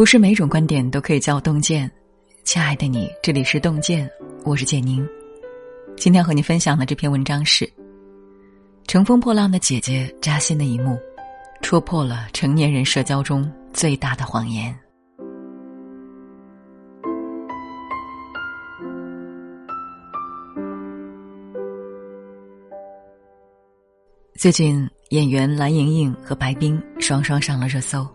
不是每种观点都可以叫洞见。亲爱的你，这里是洞见，我是简宁。今天和你分享的这篇文章是《乘风破浪的姐姐》扎心的一幕，戳破了成年人社交中最大的谎言。最近，演员蓝盈莹和白冰双双上了热搜。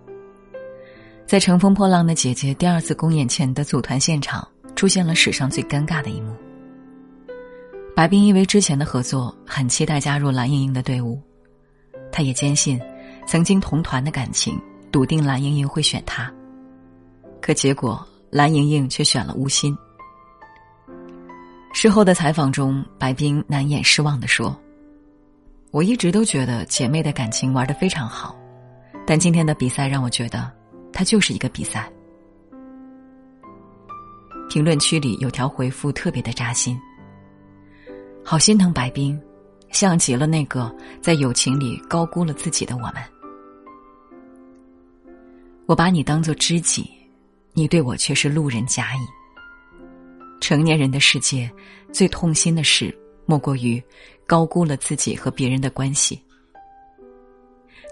在《乘风破浪的姐姐》第二次公演前的组团现场，出现了史上最尴尬的一幕。白冰因为之前的合作，很期待加入蓝盈莹的队伍，他也坚信曾经同团的感情，笃定蓝盈莹会选他。可结果，蓝盈莹却选了吴昕。事后的采访中，白冰难掩失望的说。我一直都觉得姐妹的感情玩得非常好，但今天的比赛让我觉得，它就是一个比赛。评论区里有条回复特别的扎心，好心疼白冰，像极了那个在友情里高估了自己的我们。我把你当做知己，你对我却是路人甲乙。成年人的世界，最痛心的事。莫过于高估了自己和别人的关系。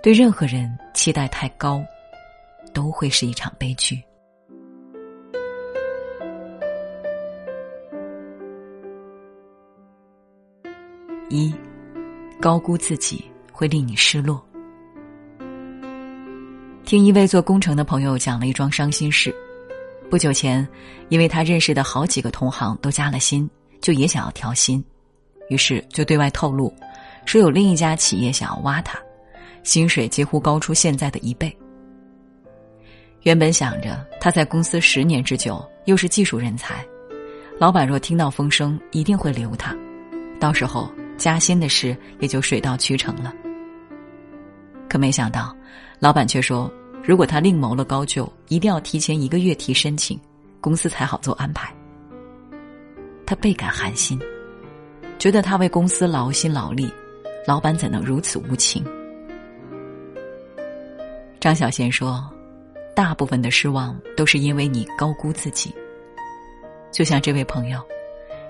对任何人期待太高，都会是一场悲剧。一，高估自己会令你失落。听一位做工程的朋友讲了一桩伤心事：不久前，因为他认识的好几个同行都加了薪，就也想要调薪。于是就对外透露，说有另一家企业想要挖他，薪水几乎高出现在的一倍。原本想着他在公司十年之久，又是技术人才，老板若听到风声，一定会留他，到时候加薪的事也就水到渠成了。可没想到，老板却说，如果他另谋了高就，一定要提前一个月提申请，公司才好做安排。他倍感寒心。觉得他为公司劳心劳力，老板怎能如此无情？张小娴说：“大部分的失望都是因为你高估自己。就像这位朋友，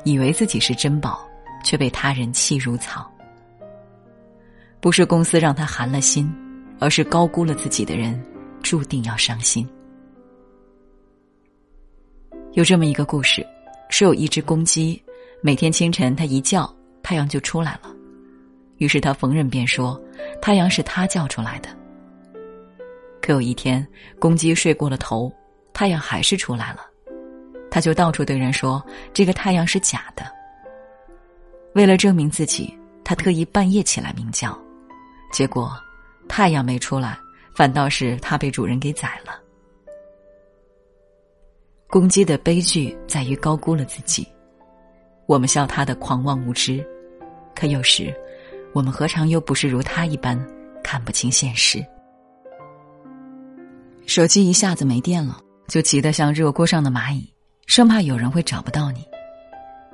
以为自己是珍宝，却被他人弃如草。不是公司让他寒了心，而是高估了自己的人，注定要伤心。”有这么一个故事，是有一只公鸡。每天清晨，它一叫，太阳就出来了。于是他逢人便说：“太阳是他叫出来的。”可有一天，公鸡睡过了头，太阳还是出来了。他就到处对人说：“这个太阳是假的。”为了证明自己，他特意半夜起来鸣叫，结果太阳没出来，反倒是他被主人给宰了。公鸡的悲剧在于高估了自己。我们笑他的狂妄无知，可有时，我们何尝又不是如他一般看不清现实？手机一下子没电了，就急得像热锅上的蚂蚁，生怕有人会找不到你，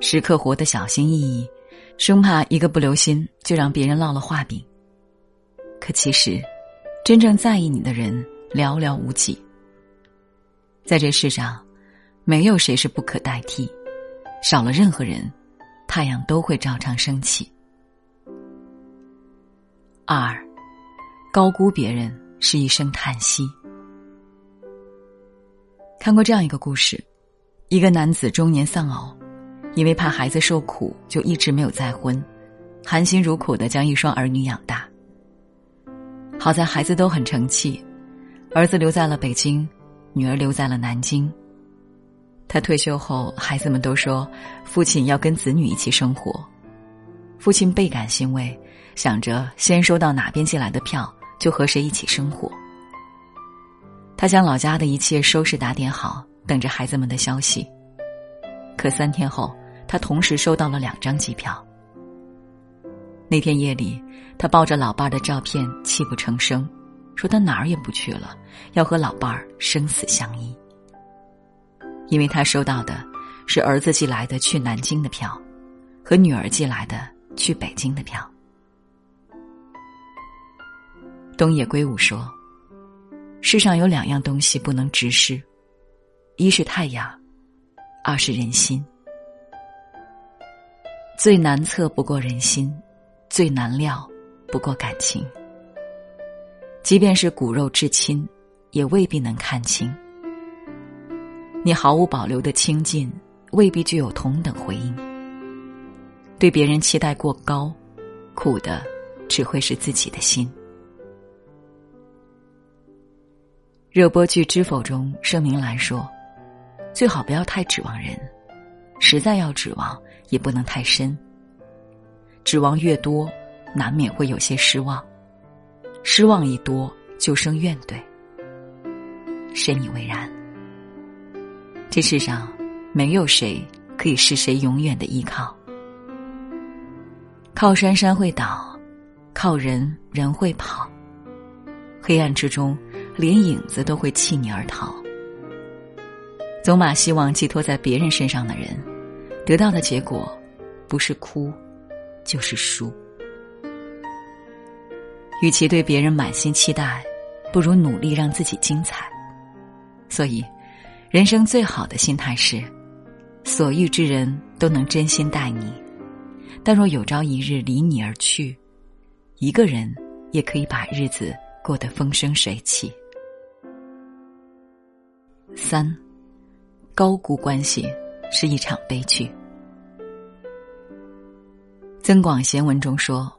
时刻活得小心翼翼，生怕一个不留心就让别人落了画饼。可其实，真正在意你的人寥寥无几。在这世上，没有谁是不可代替。少了任何人，太阳都会照常升起。二，高估别人是一声叹息。看过这样一个故事：一个男子中年丧偶，因为怕孩子受苦，就一直没有再婚，含辛茹苦的将一双儿女养大。好在孩子都很成器，儿子留在了北京，女儿留在了南京。他退休后，孩子们都说父亲要跟子女一起生活。父亲倍感欣慰，想着先收到哪边寄来的票，就和谁一起生活。他将老家的一切收拾打点好，等着孩子们的消息。可三天后，他同时收到了两张机票。那天夜里，他抱着老伴儿的照片，泣不成声，说他哪儿也不去了，要和老伴儿生死相依。因为他收到的是儿子寄来的去南京的票，和女儿寄来的去北京的票。东野圭吾说：“世上有两样东西不能直视，一是太阳，二是人心。最难测不过人心，最难料不过感情。即便是骨肉至亲，也未必能看清。你毫无保留的亲近，未必具有同等回应。对别人期待过高，苦的只会是自己的心。热播剧《知否》中，盛明兰说：“最好不要太指望人，实在要指望，也不能太深。指望越多，难免会有些失望；失望一多，就生怨怼。深以为然。这世上，没有谁可以是谁永远的依靠。”靠山山会倒，靠人人会跑。黑暗之中，连影子都会弃你而逃。总把希望寄托在别人身上的人，得到的结果，不是哭，就是输。与其对别人满心期待，不如努力让自己精彩。所以，人生最好的心态是，所遇之人都能真心待你。但若有朝一日离你而去，一个人也可以把日子过得风生水起。三，高估关系是一场悲剧。《增广贤文》中说：“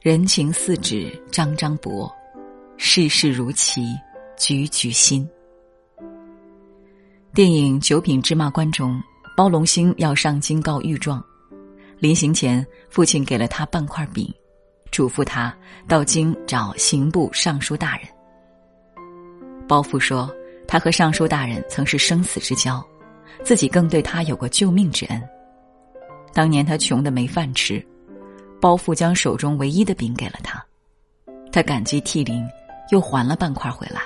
人情似纸张张薄，世事如棋局局新。”电影《九品芝麻官》中，包龙星要上京告御状。临行前，父亲给了他半块饼，嘱咐他到京找刑部尚书大人。包父说，他和尚书大人曾是生死之交，自己更对他有过救命之恩。当年他穷的没饭吃，包父将手中唯一的饼给了他，他感激涕零，又还了半块回来，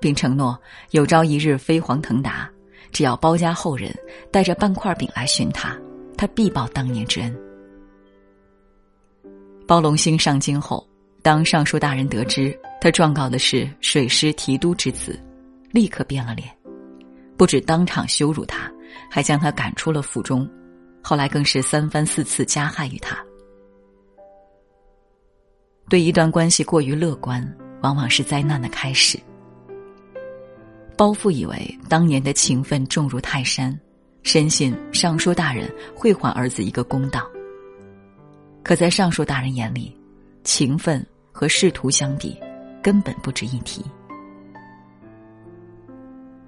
并承诺有朝一日飞黄腾达，只要包家后人带着半块饼来寻他。他必报当年之恩。包龙星上京后，当尚书大人得知他状告的是水师提督之子，立刻变了脸，不止当场羞辱他，还将他赶出了府中，后来更是三番四次加害于他。对一段关系过于乐观，往往是灾难的开始。包父以为当年的情分重如泰山。深信尚书大人会还儿子一个公道。可在尚书大人眼里，情分和仕途相比，根本不值一提。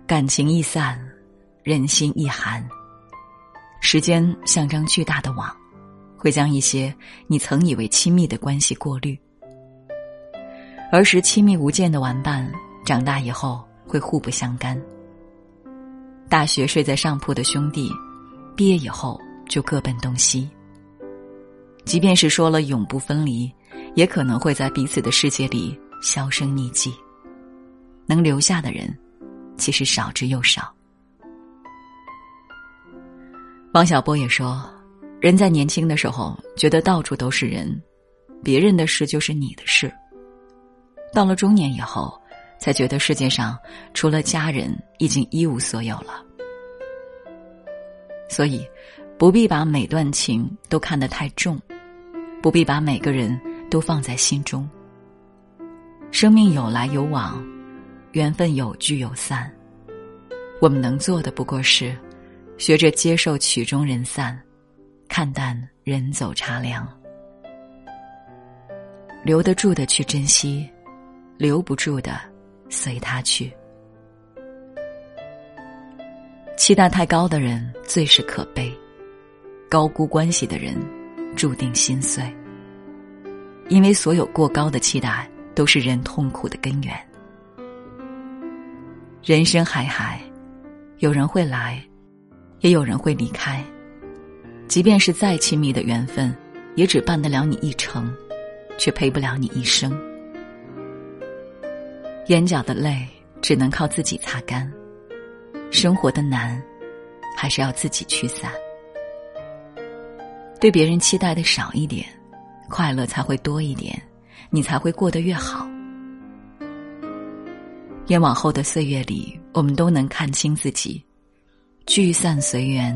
感情易散，人心易寒。时间像张巨大的网，会将一些你曾以为亲密的关系过滤。儿时亲密无间的玩伴，长大以后会互不相干。大学睡在上铺的兄弟，毕业以后就各奔东西。即便是说了永不分离，也可能会在彼此的世界里销声匿迹。能留下的人，其实少之又少。王小波也说：“人在年轻的时候觉得到处都是人，别人的事就是你的事。到了中年以后。”才觉得世界上除了家人已经一无所有了，所以不必把每段情都看得太重，不必把每个人都放在心中。生命有来有往，缘分有聚有散，我们能做的不过是学着接受曲终人散，看淡人走茶凉，留得住的去珍惜，留不住的。随他去。期待太高的人最是可悲，高估关系的人注定心碎。因为所有过高的期待都是人痛苦的根源。人生海海，有人会来，也有人会离开。即便是再亲密的缘分，也只伴得了你一程，却陪不了你一生。眼角的泪只能靠自己擦干，生活的难，还是要自己驱散。对别人期待的少一点，快乐才会多一点，你才会过得越好。愿往后的岁月里，我们都能看清自己，聚散随缘，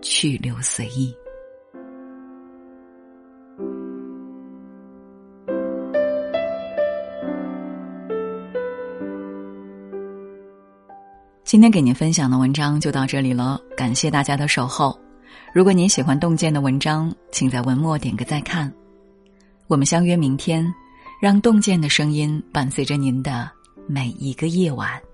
去留随意。今天给您分享的文章就到这里了，感谢大家的守候。如果您喜欢洞见的文章，请在文末点个再看。我们相约明天，让洞见的声音伴随着您的每一个夜晚。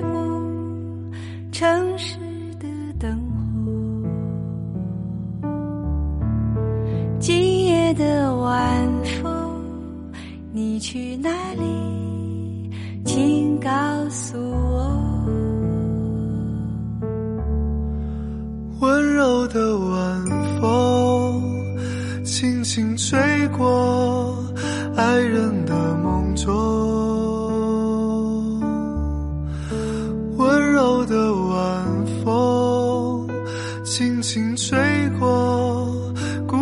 的晚风，你去哪里？请告诉我。温柔的晚风，轻轻吹过爱人的梦中。温柔的晚风，轻轻吹过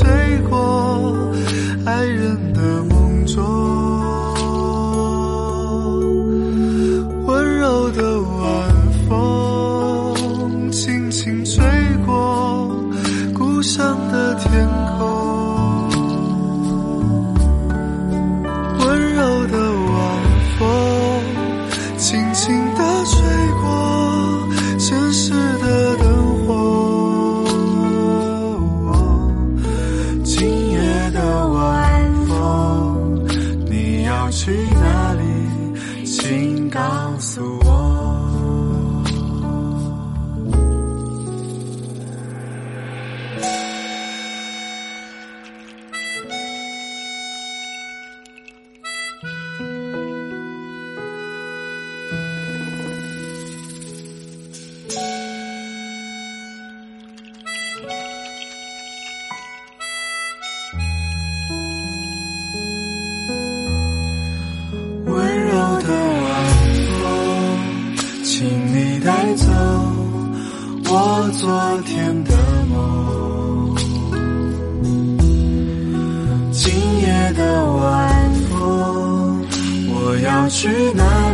醉过去哪里？请告诉我。昨天的梦。今夜的晚风，我要去哪